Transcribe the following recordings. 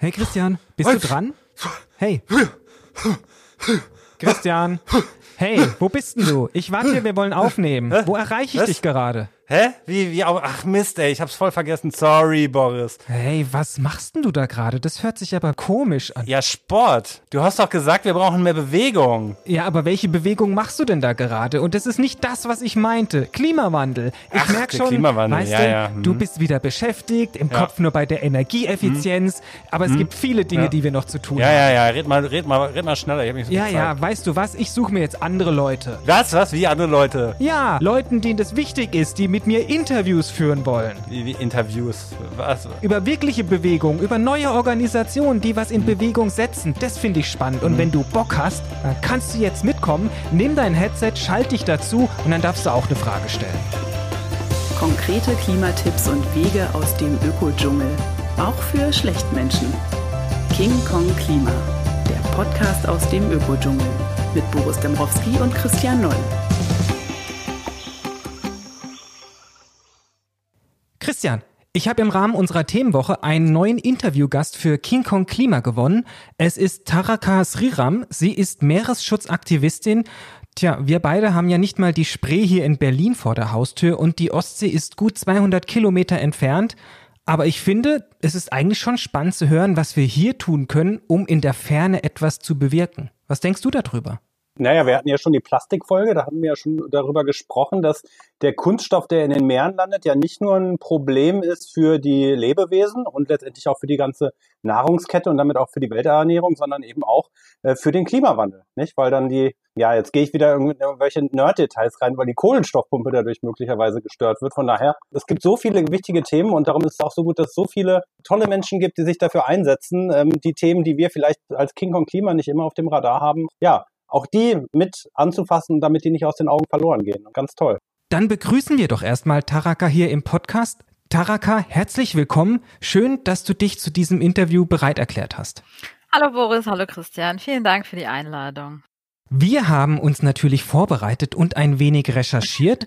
Hey Christian, bist du dran? Hey. Christian. Hey, wo bist denn du? Ich warte hier, wir wollen aufnehmen. Wo erreiche ich dich gerade? Hä? Wie, wie auch? Ach Mist, ey, ich hab's voll vergessen. Sorry, Boris. Hey, was machst denn du da gerade? Das hört sich aber komisch an. Ja, Sport. Du hast doch gesagt, wir brauchen mehr Bewegung. Ja, aber welche Bewegung machst du denn da gerade? Und das ist nicht das, was ich meinte. Klimawandel. Ich Ach, merk schon, Klimawandel, weißt ja, du, ja, hm. du bist wieder beschäftigt, im Ja. Kopf nur bei der Energieeffizienz. Aber es gibt viele Dinge, Ja. die wir noch zu tun Ja, haben. ja, ja, red mal, red mal, red mal schneller. Ich hab nicht so Ja, ja, weißt du was? Ich suche mir jetzt andere Leute. Was, was? Wie andere Leute? Ja, Leuten, denen das wichtig ist, die mit mir Interviews führen wollen. Wie, wie Interviews. Was? Über wirkliche Bewegung, über neue Organisationen, die was in Bewegung setzen. Das finde ich spannend. Und wenn du Bock hast, dann kannst du jetzt mitkommen, nimm dein Headset, schalt dich dazu und dann darfst du auch eine Frage stellen. Konkrete Klimatipps und Wege aus dem Ökodschungel. Auch für Schlechtmenschen. King Kong Klima. Der Podcast aus dem Ökodschungel. Mit Boris Dembrowski und Christian Noll. Christian, ich habe im Rahmen unserer Themenwoche einen neuen Interviewgast für King Kong Klima gewonnen. Es ist Taraka Sriram. Sie ist Meeresschutzaktivistin. Tja, wir beide haben ja nicht mal die Spree hier in Berlin vor der Haustür und die Ostsee ist gut 200 Kilometer entfernt. Aber ich finde, es ist eigentlich schon spannend zu hören, was wir hier tun können, um in der Ferne etwas zu bewirken. Was denkst du darüber? Naja, wir hatten ja schon die Plastikfolge, da hatten wir ja schon darüber gesprochen, dass der Kunststoff, der in den Meeren landet, ja nicht nur ein Problem ist für die Lebewesen und letztendlich auch für die ganze Nahrungskette und damit auch für die Welternährung, sondern eben auch äh, für den Klimawandel, nicht? Weil dann die, ja, jetzt gehe ich wieder in irgendwelche Nerd-Details rein, weil die Kohlenstoffpumpe dadurch möglicherweise gestört wird. Von daher, es gibt so viele wichtige Themen und darum ist es auch so gut, dass es so viele tolle Menschen gibt, die sich dafür einsetzen, ähm, die Themen, die wir vielleicht als King Kong Klima nicht immer auf dem Radar haben, ja, auch die mit anzufassen, damit die nicht aus den Augen verloren gehen. Ganz toll. Dann begrüßen wir doch erstmal Taraka hier im Podcast. Taraka, herzlich willkommen. Schön, dass du dich zu diesem Interview bereit erklärt hast. Hallo Boris, hallo Christian. Vielen Dank für die Einladung. Wir haben uns natürlich vorbereitet und ein wenig recherchiert.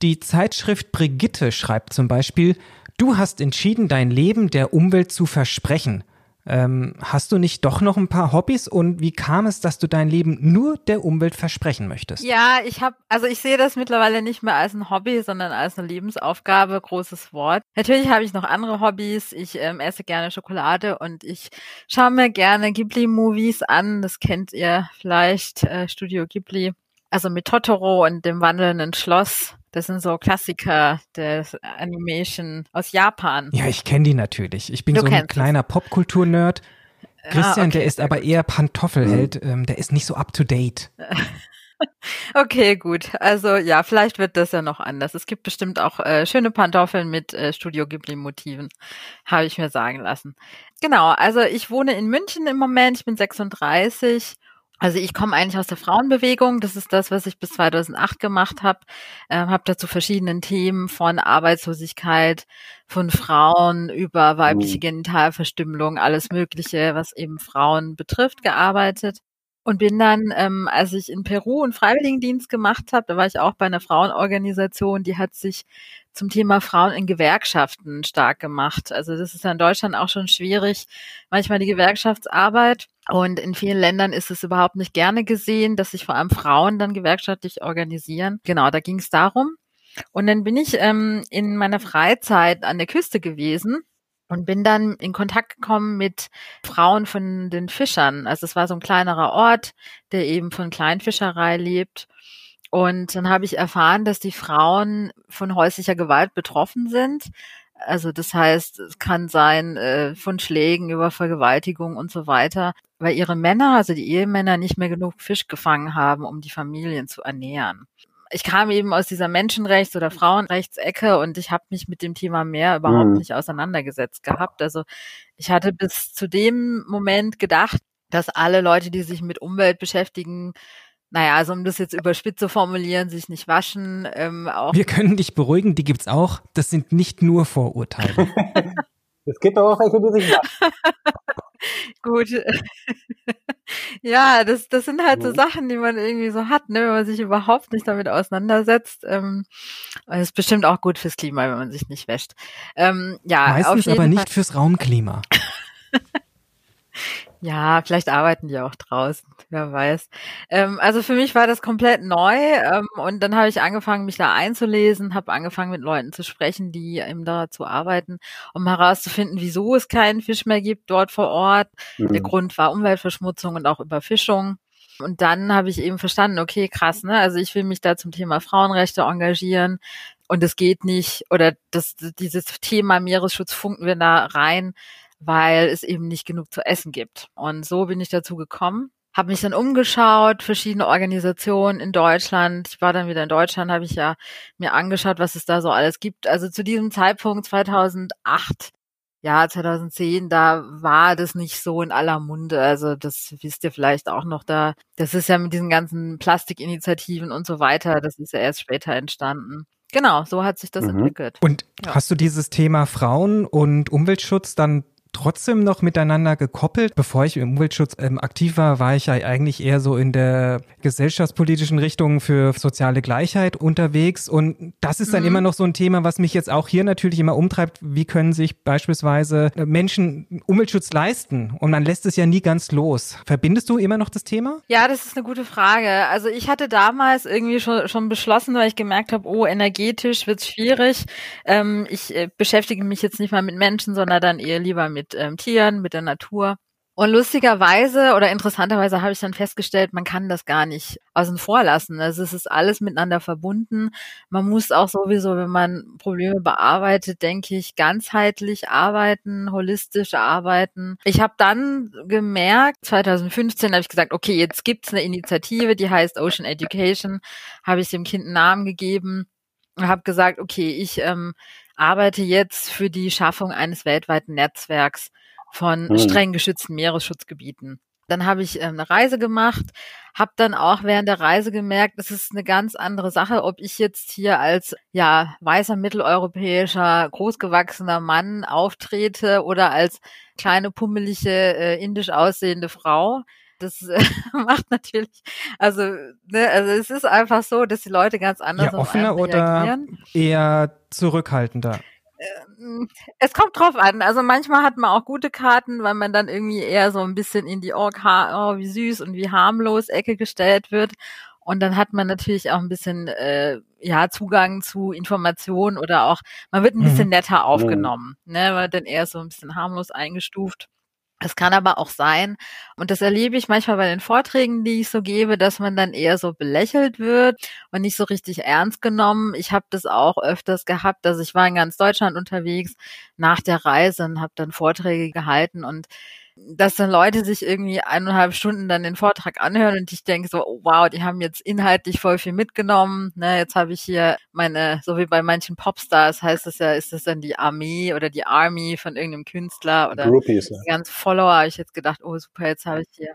Die Zeitschrift Brigitte schreibt zum Beispiel, du hast entschieden, dein Leben der Umwelt zu versprechen. Ähm, hast du nicht doch noch ein paar Hobbys und wie kam es, dass du dein Leben nur der Umwelt versprechen möchtest? Ja, ich habe, also ich sehe das mittlerweile nicht mehr als ein Hobby, sondern als eine Lebensaufgabe, großes Wort. Natürlich habe ich noch andere Hobbys. Ich ähm, esse gerne Schokolade und ich schaue mir gerne Ghibli-Movies an. Das kennt ihr vielleicht, äh, Studio Ghibli. Also mit Totoro und dem wandelnden Schloss. Das sind so Klassiker des Animation aus Japan. Ja, ich kenne die natürlich. Ich bin Du so ein kleiner Popkultur-Nerd. Christian, Ah, okay, der ist aber eher Pantoffelheld, ähm, der ist nicht so up to date. Okay, gut. Also ja, vielleicht wird das ja noch anders. Es gibt bestimmt auch äh, schöne Pantoffeln mit äh, Studio Ghibli-Motiven, habe ich mir sagen lassen. Genau, also ich wohne in München im Moment, ich bin 36. Also ich komme eigentlich aus der Frauenbewegung. Das ist das, was ich bis 2008 gemacht habe. Ähm, habe dazu verschiedenen Themen von Arbeitslosigkeit, von Frauen über weibliche Mhm. Genitalverstümmelung, alles Mögliche, was eben Frauen betrifft, gearbeitet. Und bin dann, ähm, als ich in Peru einen Freiwilligendienst gemacht habe, da war ich auch bei einer Frauenorganisation, die hat sich zum Thema Frauen in Gewerkschaften stark gemacht. Also das ist ja in Deutschland auch schon schwierig, manchmal die Gewerkschaftsarbeit. Und in vielen Ländern ist es überhaupt nicht gerne gesehen, dass sich vor allem Frauen dann gewerkschaftlich organisieren. Genau, da ging es darum. Und dann bin ich ähm, in meiner Freizeit an der Küste gewesen und bin dann in Kontakt gekommen mit Frauen von den Fischern. Also es war so ein kleinerer Ort, der eben von Kleinfischerei lebt. Und dann habe ich erfahren, dass die Frauen von häuslicher Gewalt betroffen sind. Also das heißt, es kann sein äh, von Schlägen über Vergewaltigung und so weiter, weil ihre Männer, also die Ehemänner, nicht mehr genug Fisch gefangen haben, um die Familien zu ernähren. Ich kam eben aus dieser Menschenrechts- oder Frauenrechtsecke und ich habe mich mit dem Thema mehr überhaupt Mhm. nicht auseinandergesetzt gehabt. Also ich hatte bis zu dem Moment gedacht, dass alle Leute, die sich mit Umwelt beschäftigen, naja, also um das jetzt überspitzt zu formulieren, sich nicht waschen, ähm, auch Wir können dich beruhigen, die gibt's auch. Das sind nicht nur Vorurteile. Es gibt aber auch welche, die sich waschen. gut. ja, das, das sind halt so. Sachen, die man irgendwie so hat, ne, wenn man sich überhaupt nicht damit auseinandersetzt. Ähm, das ist bestimmt auch gut fürs Klima, wenn man sich nicht wäscht. Ähm, ja, auf Meistens jeden aber Fall. nicht fürs Raumklima. Ja, vielleicht arbeiten die auch draußen, wer weiß. Ähm, also für mich war das komplett neu ähm, und dann habe ich angefangen, mich da einzulesen, habe angefangen mit Leuten zu sprechen, die eben dazu arbeiten, um herauszufinden, wieso es keinen Fisch mehr gibt dort vor Ort. Mhm. Der Grund war Umweltverschmutzung und auch Überfischung. Und dann habe ich eben verstanden, okay, krass, ne? Also ich will mich da zum Thema Frauenrechte engagieren und es geht nicht, oder das, dieses Thema Meeresschutz funken wir da rein, weil es eben nicht genug zu essen gibt. Und so bin ich dazu gekommen. Habe mich dann umgeschaut, verschiedene Organisationen in Deutschland. Ich war dann wieder in Deutschland, habe ich ja mir angeschaut, was es da so alles gibt. Also zu diesem Zeitpunkt 2008 ja, 2010, da war das nicht so in aller Munde. Also das wisst ihr vielleicht auch noch da. Das ist ja mit diesen ganzen Plastikinitiativen und so weiter, das ist ja erst später entstanden. Genau, so hat sich das mhm. entwickelt. Und ja. hast du dieses Thema Frauen und Umweltschutz dann trotzdem noch miteinander gekoppelt. Bevor ich im Umweltschutz ähm, aktiv war, war ich ja eigentlich eher so in der gesellschaftspolitischen Richtung für soziale Gleichheit unterwegs. Und das ist dann mhm. immer noch so ein Thema, was mich jetzt auch hier natürlich immer umtreibt. Wie können sich beispielsweise Menschen Umweltschutz leisten? Und man lässt es ja nie ganz los. Verbindest du immer noch das Thema? Ja, das ist eine gute Frage. Also ich hatte damals irgendwie schon, schon beschlossen, weil ich gemerkt habe, oh, energetisch wird es schwierig. Ähm, ich äh, beschäftige mich jetzt nicht mal mit Menschen, sondern dann eher lieber mit mit ähm, Tieren, mit der Natur. Und lustigerweise oder interessanterweise habe ich dann festgestellt, man kann das gar nicht außen vor lassen. Also es ist alles miteinander verbunden. Man muss auch sowieso, wenn man Probleme bearbeitet, denke ich, ganzheitlich arbeiten, holistisch arbeiten. Ich habe dann gemerkt, 2015 habe ich gesagt, okay, jetzt gibt's eine Initiative, die heißt Ocean Education, habe ich dem Kind einen Namen gegeben und habe gesagt, okay, ich ähm, arbeite jetzt für die Schaffung eines weltweiten Netzwerks von hm. streng geschützten Meeresschutzgebieten. Dann habe ich äh, eine Reise gemacht, habe dann auch während der Reise gemerkt, es ist eine ganz andere Sache, ob ich jetzt hier als ja weißer mitteleuropäischer großgewachsener Mann auftrete oder als kleine pummelige äh, indisch aussehende Frau das äh, macht natürlich, also, ne, also es ist einfach so, dass die Leute ganz anders ja, offener oder eher zurückhaltender. Ähm, es kommt drauf an. Also manchmal hat man auch gute Karten, weil man dann irgendwie eher so ein bisschen in die oh, oh wie süß und wie harmlos Ecke gestellt wird. Und dann hat man natürlich auch ein bisschen äh, ja Zugang zu Informationen oder auch man wird ein bisschen mhm. netter aufgenommen, ne, weil dann eher so ein bisschen harmlos eingestuft. Es kann aber auch sein, und das erlebe ich manchmal bei den Vorträgen, die ich so gebe, dass man dann eher so belächelt wird und nicht so richtig ernst genommen. Ich habe das auch öfters gehabt, dass ich war in ganz Deutschland unterwegs nach der Reise und habe dann Vorträge gehalten und dass dann Leute sich irgendwie eineinhalb Stunden dann den Vortrag anhören und ich denke so, oh, wow, die haben jetzt inhaltlich voll viel mitgenommen. Ne, jetzt habe ich hier meine, so wie bei manchen Popstars heißt es ja, ist das dann die Armee oder die Army von irgendeinem Künstler oder Groupies, die ganzen Follower. Habe ich jetzt gedacht, oh super, jetzt habe ich hier,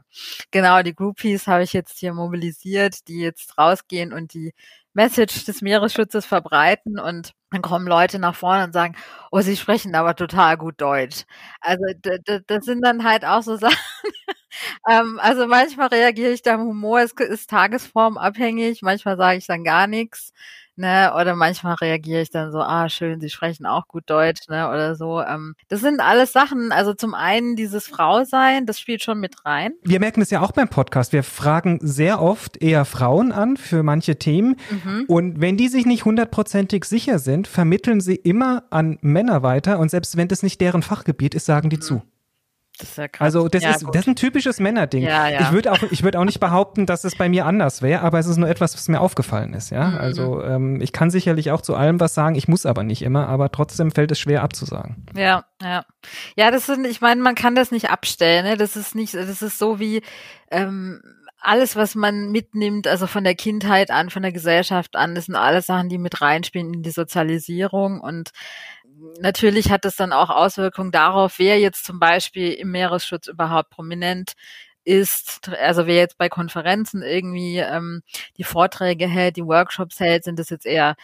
genau, die Groupies habe ich jetzt hier mobilisiert, die jetzt rausgehen und die Message des Meeresschutzes verbreiten und dann kommen Leute nach vorne und sagen, oh, sie sprechen aber total gut Deutsch. Also das sind dann halt auch so Sachen. ähm, also manchmal reagiere ich da Humor, es ist tagesformabhängig, manchmal sage ich dann gar nichts ne, oder manchmal reagiere ich dann so, ah, schön, sie sprechen auch gut Deutsch, ne, oder so. Ähm, das sind alles Sachen, also zum einen dieses Frausein, das spielt schon mit rein. Wir merken es ja auch beim Podcast. Wir fragen sehr oft eher Frauen an für manche Themen. Mhm. Und wenn die sich nicht hundertprozentig sicher sind, vermitteln sie immer an Männer weiter. Und selbst wenn das nicht deren Fachgebiet ist, sagen die mhm. zu. Das ist ja krass. Also das, ja, ist, das ist ein typisches Männerding. Ja, ja. Ich würde auch, ich würde auch nicht behaupten, dass es bei mir anders wäre, aber es ist nur etwas, was mir aufgefallen ist. Ja, mhm. also ähm, ich kann sicherlich auch zu allem was sagen. Ich muss aber nicht immer, aber trotzdem fällt es schwer abzusagen. Ja, ja, ja. Das sind, ich meine, man kann das nicht abstellen. Ne? Das ist nicht, das ist so wie ähm, alles, was man mitnimmt, also von der Kindheit an, von der Gesellschaft an, das sind alles Sachen, die mit reinspielen in die Sozialisierung und natürlich hat es dann auch Auswirkungen darauf, wer jetzt zum Beispiel im Meeresschutz überhaupt prominent ist, also wer jetzt bei Konferenzen irgendwie ähm, die Vorträge hält, die Workshops hält, sind das jetzt eher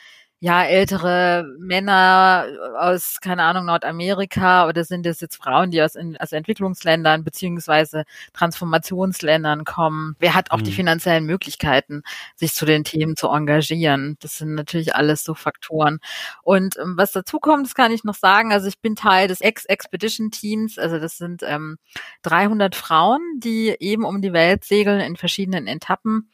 ja, ältere Männer aus, keine Ahnung, Nordamerika oder sind es jetzt Frauen, die aus, in, aus Entwicklungsländern beziehungsweise Transformationsländern kommen? Wer hat auch mhm. die finanziellen Möglichkeiten, sich zu den Themen zu engagieren? Das sind natürlich alles so Faktoren. Und ähm, was dazu kommt, das kann ich noch sagen. Also ich bin Teil des Ex-Expedition-Teams. Also das sind ähm, 300 Frauen, die eben um die Welt segeln in verschiedenen Etappen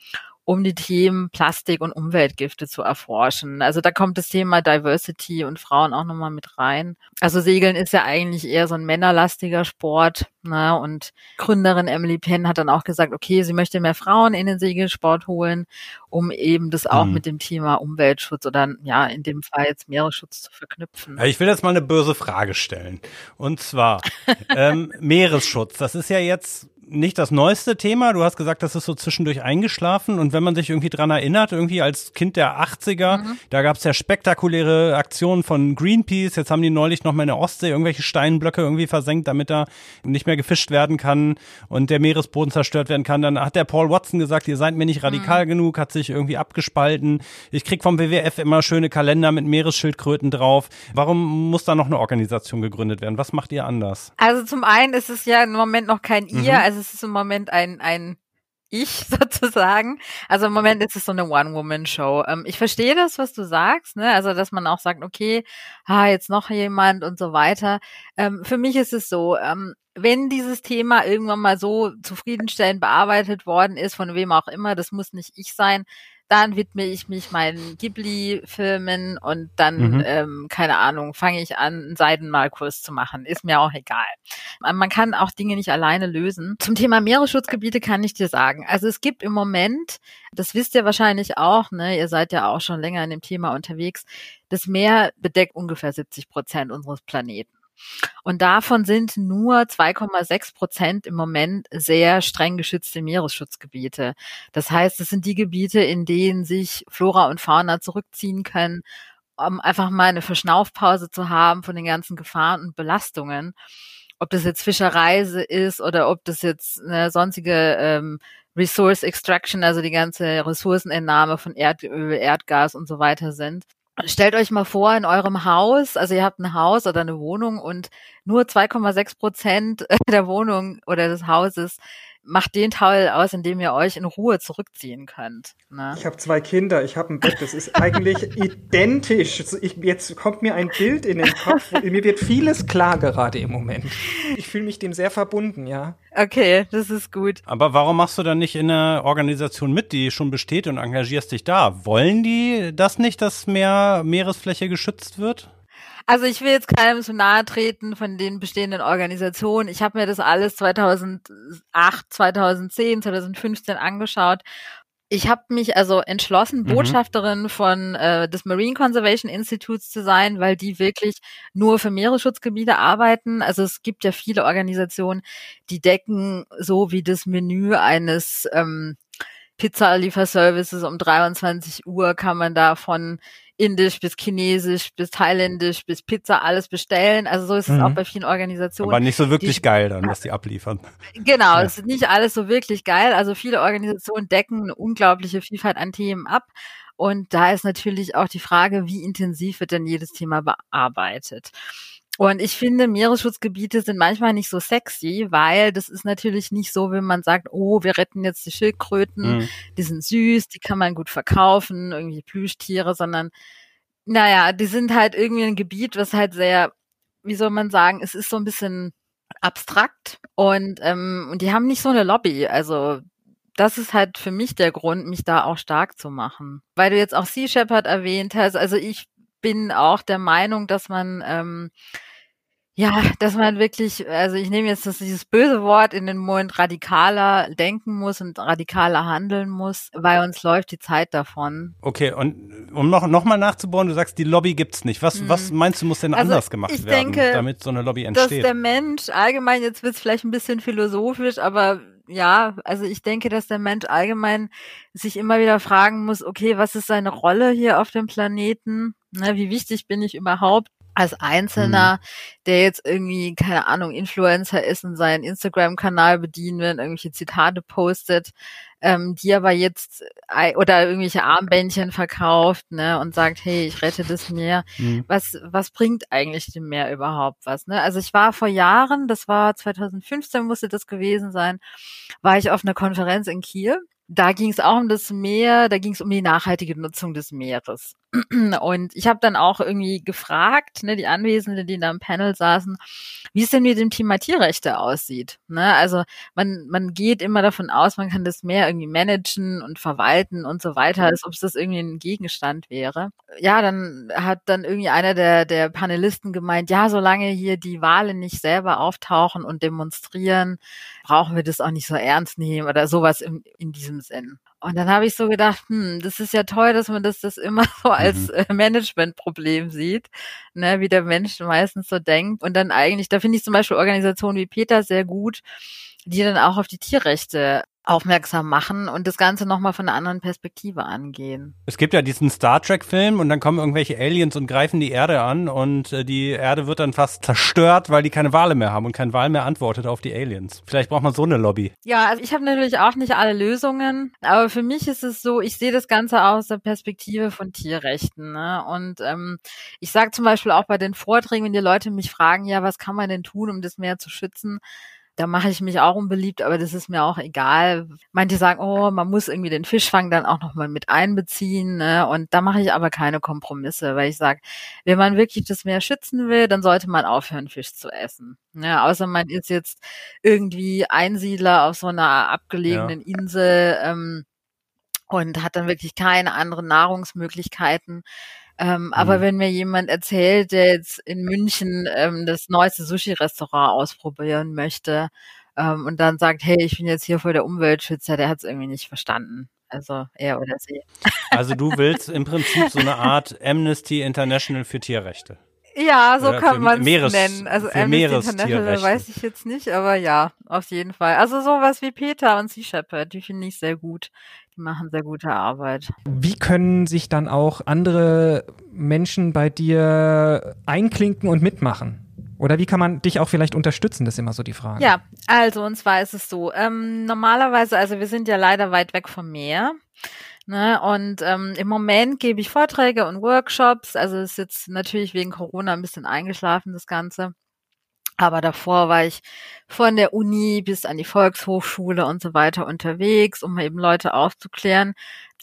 um die Themen Plastik und Umweltgifte zu erforschen. Also da kommt das Thema Diversity und Frauen auch nochmal mit rein. Also Segeln ist ja eigentlich eher so ein männerlastiger Sport. Ne? Und Gründerin Emily Penn hat dann auch gesagt, okay, sie möchte mehr Frauen in den Segelsport holen, um eben das auch mhm. mit dem Thema Umweltschutz oder ja, in dem Fall jetzt Meeresschutz zu verknüpfen. Ich will jetzt mal eine böse Frage stellen. Und zwar ähm, Meeresschutz. Das ist ja jetzt nicht das neueste Thema. Du hast gesagt, das ist so zwischendurch eingeschlafen. Und wenn man sich irgendwie dran erinnert, irgendwie als Kind der 80er, mhm. da gab es ja spektakuläre Aktionen von Greenpeace. Jetzt haben die neulich noch mal in der Ostsee irgendwelche Steinblöcke irgendwie versenkt, damit da nicht mehr gefischt werden kann und der Meeresboden zerstört werden kann. Dann hat der Paul Watson gesagt, ihr seid mir nicht radikal mhm. genug, hat sich irgendwie abgespalten. Ich krieg vom WWF immer schöne Kalender mit Meeresschildkröten drauf. Warum muss da noch eine Organisation gegründet werden? Was macht ihr anders? Also zum einen ist es ja im Moment noch kein ihr, mhm. Also es ist im Moment ein, ein ich sozusagen. Also im Moment ist es so eine One-Woman-Show. Ähm, ich verstehe das, was du sagst, ne? Also, dass man auch sagt, okay, ha, jetzt noch jemand und so weiter. Ähm, für mich ist es so, ähm, wenn dieses Thema irgendwann mal so zufriedenstellend bearbeitet worden ist, von wem auch immer, das muss nicht ich sein, dann widme ich mich meinen Ghibli-Filmen und dann, mhm. ähm, keine Ahnung, fange ich an, einen Seidenmalkurs zu machen. Ist mir auch egal. Man kann auch Dinge nicht alleine lösen. Zum Thema Meeresschutzgebiete kann ich dir sagen. Also es gibt im Moment, das wisst ihr wahrscheinlich auch, ne, ihr seid ja auch schon länger in dem Thema unterwegs, das Meer bedeckt ungefähr 70 Prozent unseres Planeten. Und davon sind nur 2,6 Prozent im Moment sehr streng geschützte Meeresschutzgebiete. Das heißt, es sind die Gebiete, in denen sich Flora und Fauna zurückziehen können, um einfach mal eine Verschnaufpause zu haben von den ganzen Gefahren und Belastungen. Ob das jetzt Fischerei ist oder ob das jetzt eine sonstige ähm, Resource Extraction, also die ganze Ressourcenentnahme von Erdöl, Erdgas und so weiter sind. Stellt euch mal vor, in eurem Haus, also ihr habt ein Haus oder eine Wohnung und nur 2,6 Prozent der Wohnung oder des Hauses macht den Teil aus, in dem ihr euch in Ruhe zurückziehen könnt. Ne? Ich habe zwei Kinder, ich habe ein Bett, das ist eigentlich identisch. Ich, jetzt kommt mir ein Bild in den Kopf, mir wird vieles klar gerade im Moment. Ich fühle mich dem sehr verbunden, ja. Okay, das ist gut. Aber warum machst du dann nicht in einer Organisation mit, die schon besteht und engagierst dich da? Wollen die das nicht, dass mehr Meeresfläche geschützt wird? Also ich will jetzt keinem zu nahe treten von den bestehenden Organisationen. Ich habe mir das alles 2008, 2010, 2015 angeschaut. Ich habe mich also entschlossen, mhm. Botschafterin von äh, des Marine Conservation Institutes zu sein, weil die wirklich nur für Meeresschutzgebiete arbeiten. Also es gibt ja viele Organisationen, die decken so wie das Menü eines ähm, Pizza-Lieferservices um 23 Uhr kann man da von Indisch bis Chinesisch bis Thailändisch bis Pizza alles bestellen. Also so ist es mhm. auch bei vielen Organisationen. Aber nicht so wirklich die, geil dann, was die abliefern. Genau, ja. es ist nicht alles so wirklich geil. Also viele Organisationen decken eine unglaubliche Vielfalt an Themen ab. Und da ist natürlich auch die Frage, wie intensiv wird denn jedes Thema bearbeitet. Und ich finde, Meeresschutzgebiete sind manchmal nicht so sexy, weil das ist natürlich nicht so, wenn man sagt, oh, wir retten jetzt die Schildkröten, mhm. die sind süß, die kann man gut verkaufen, irgendwie Plüschtiere, sondern naja, die sind halt irgendwie ein Gebiet, was halt sehr, wie soll man sagen, es ist so ein bisschen abstrakt und, ähm, und die haben nicht so eine Lobby. Also das ist halt für mich der Grund, mich da auch stark zu machen. Weil du jetzt auch Sea Shepherd erwähnt hast, also ich bin auch der Meinung, dass man ähm, ja, dass man wirklich, also ich nehme jetzt das, dieses böse Wort in den Mund, radikaler denken muss und radikaler handeln muss, weil uns läuft die Zeit davon. Okay, und um noch, noch mal nachzubohren, du sagst, die Lobby gibt's nicht. Was, hm. was meinst du, muss denn also anders gemacht werden, denke, damit so eine Lobby entsteht? Dass der Mensch allgemein, jetzt wird's vielleicht ein bisschen philosophisch, aber ja, also ich denke, dass der Mensch allgemein sich immer wieder fragen muss, okay, was ist seine Rolle hier auf dem Planeten? Ne, wie wichtig bin ich überhaupt? Als Einzelner, mhm. der jetzt irgendwie, keine Ahnung, Influencer ist und seinen Instagram-Kanal bedienen will, irgendwelche Zitate postet, ähm, die aber jetzt äh, oder irgendwelche Armbändchen verkauft, ne, und sagt, hey, ich rette das Meer. Mhm. Was, was bringt eigentlich dem Meer überhaupt was, ne? Also ich war vor Jahren, das war 2015 musste das gewesen sein, war ich auf einer Konferenz in Kiel da ging es auch um das Meer, da ging es um die nachhaltige Nutzung des Meeres. Und ich habe dann auch irgendwie gefragt, ne, die Anwesenden, die da im Panel saßen, wie es denn mit dem Thema Tierrechte aussieht. Ne? Also man, man geht immer davon aus, man kann das Meer irgendwie managen und verwalten und so weiter, als ob es das irgendwie ein Gegenstand wäre. Ja, dann hat dann irgendwie einer der, der Panelisten gemeint, ja, solange hier die Wale nicht selber auftauchen und demonstrieren, brauchen wir das auch nicht so ernst nehmen oder sowas in, in diesem Sinn. Und dann habe ich so gedacht, hm, das ist ja toll, dass man das, das immer so als mhm. Äh, Managementproblem sieht, ne, wie der Mensch meistens so denkt. Und dann eigentlich, da finde ich zum Beispiel Organisationen wie Peter sehr gut, die dann auch auf die Tierrechte aufmerksam machen und das Ganze nochmal von einer anderen Perspektive angehen. Es gibt ja diesen Star Trek-Film und dann kommen irgendwelche Aliens und greifen die Erde an und äh, die Erde wird dann fast zerstört, weil die keine Wale mehr haben und kein Wal mehr antwortet auf die Aliens. Vielleicht braucht man so eine Lobby. Ja, also ich habe natürlich auch nicht alle Lösungen, aber für mich ist es so, ich sehe das Ganze aus der Perspektive von Tierrechten. Ne? Und ähm, ich sage zum Beispiel auch bei den Vorträgen, wenn die Leute mich fragen, ja, was kann man denn tun, um das Meer zu schützen? Da mache ich mich auch unbeliebt, aber das ist mir auch egal. Manche sagen, oh, man muss irgendwie den Fischfang dann auch nochmal mit einbeziehen. Ne? Und da mache ich aber keine Kompromisse, weil ich sage, wenn man wirklich das Meer schützen will, dann sollte man aufhören, Fisch zu essen. Ne? Außer man ist jetzt irgendwie Einsiedler auf so einer abgelegenen ja. Insel ähm, und hat dann wirklich keine anderen Nahrungsmöglichkeiten ähm, mhm. Aber wenn mir jemand erzählt, der jetzt in München ähm, das neueste Sushi-Restaurant ausprobieren möchte ähm, und dann sagt, hey, ich bin jetzt hier vor der Umweltschützer, der hat es irgendwie nicht verstanden. Also er oder sie. Also du willst im Prinzip so eine Art Amnesty International für Tierrechte. Ja, so Oder kann man es nennen. Also Amnesty International weiß ich jetzt nicht, aber ja, auf jeden Fall. Also sowas wie Peter und Sea Shepherd, die finde ich sehr gut. Die machen sehr gute Arbeit. Wie können sich dann auch andere Menschen bei dir einklinken und mitmachen? Oder wie kann man dich auch vielleicht unterstützen? Das ist immer so die Frage. Ja, also und zwar ist es so. Ähm, normalerweise, also wir sind ja leider weit weg vom Meer. Ne? Und ähm, im Moment gebe ich Vorträge und Workshops. Also ist jetzt natürlich wegen Corona ein bisschen eingeschlafen, das Ganze. Aber davor war ich von der Uni bis an die Volkshochschule und so weiter unterwegs, um eben Leute aufzuklären.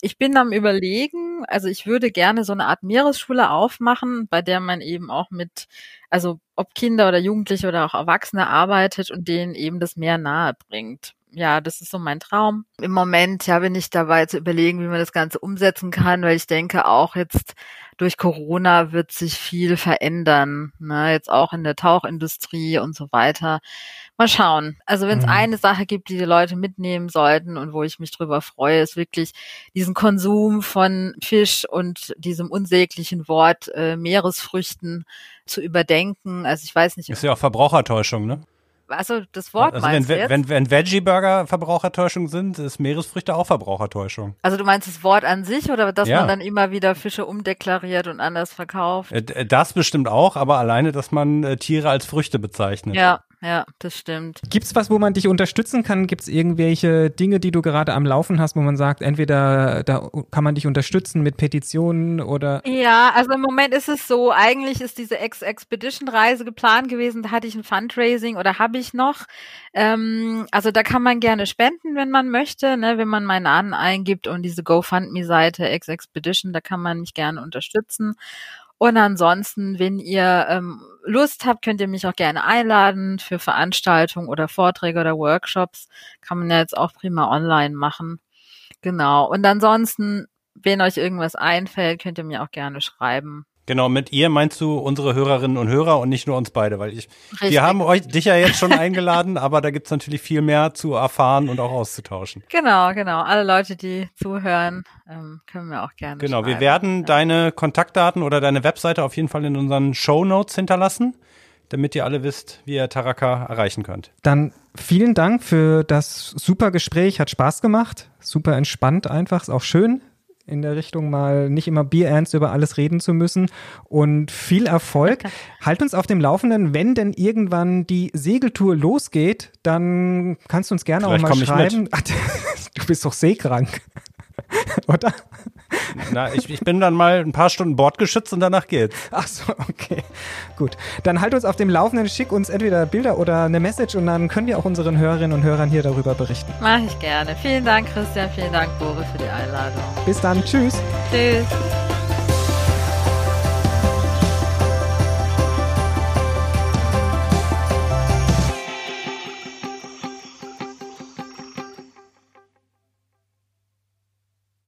Ich bin am überlegen, also ich würde gerne so eine Art Meeresschule aufmachen, bei der man eben auch mit, also ob Kinder oder Jugendliche oder auch Erwachsene arbeitet und denen eben das Meer nahe bringt ja, das ist so mein Traum. Im Moment ja bin ich dabei zu überlegen, wie man das Ganze umsetzen kann, weil ich denke auch jetzt durch Corona wird sich viel verändern, ne? jetzt auch in der Tauchindustrie und so weiter. Mal schauen. Also wenn es mhm. eine Sache gibt, die die Leute mitnehmen sollten und wo ich mich drüber freue, ist wirklich diesen Konsum von Fisch und diesem unsäglichen Wort äh, Meeresfrüchten zu überdenken. Also ich weiß nicht. Ist ja auch Verbrauchertäuschung, ne? Also das Wort also meinst wenn, du jetzt? Wenn, wenn Veggie-Burger Verbrauchertäuschung sind, ist Meeresfrüchte auch Verbrauchertäuschung. Also du meinst das Wort an sich oder dass ja. man dann immer wieder Fische umdeklariert und anders verkauft? Äh, das bestimmt auch, aber alleine, dass man äh, Tiere als Früchte bezeichnet. Ja, ja, das stimmt. Gibt's was, wo man dich unterstützen kann? Gibt's irgendwelche Dinge, die du gerade am Laufen hast, wo man sagt, entweder da kann man dich unterstützen mit Petitionen oder? Ja, also im Moment ist es so, eigentlich ist diese Ex-Expedition-Reise geplant gewesen, da hatte ich ein Fundraising oder habe ich noch. Ähm, also da kann man gerne spenden, wenn man möchte, ne, wenn man meinen Namen eingibt und diese GoFundMe-Seite Ex-Expedition, da kann man mich gerne unterstützen. Und ansonsten, wenn ihr ähm, Lust habt, könnt ihr mich auch gerne einladen für Veranstaltungen oder Vorträge oder Workshops. Kann man ja jetzt auch prima online machen. Genau. Und ansonsten, wenn euch irgendwas einfällt, könnt ihr mir auch gerne schreiben. Genau, mit ihr meinst du unsere Hörerinnen und Hörer und nicht nur uns beide, weil ich, Richtig. wir haben euch, dich ja jetzt schon eingeladen, aber da gibt's natürlich viel mehr zu erfahren und auch auszutauschen. Genau, genau. Alle Leute, die zuhören, ähm, können wir auch gerne. Genau, schreiben. wir werden ja. deine Kontaktdaten oder deine Webseite auf jeden Fall in unseren Show Notes hinterlassen, damit ihr alle wisst, wie ihr Taraka erreichen könnt. Dann vielen Dank für das super Gespräch, hat Spaß gemacht, super entspannt einfach, ist auch schön in der Richtung mal nicht immer bierernst über alles reden zu müssen und viel Erfolg. halt uns auf dem Laufenden, wenn denn irgendwann die Segeltour losgeht, dann kannst du uns gerne Vielleicht auch mal schreiben. Ach, du bist doch seekrank, oder? Na, ich, ich bin dann mal ein paar Stunden Bordgeschützt und danach geht's. Ach so, okay. Gut. Dann halt uns auf dem Laufenden, schick uns entweder Bilder oder eine Message und dann können wir auch unseren Hörerinnen und Hörern hier darüber berichten. Mache ich gerne. Vielen Dank, Christian. Vielen Dank, Bore, für die Einladung. Bis dann. Tschüss. Tschüss.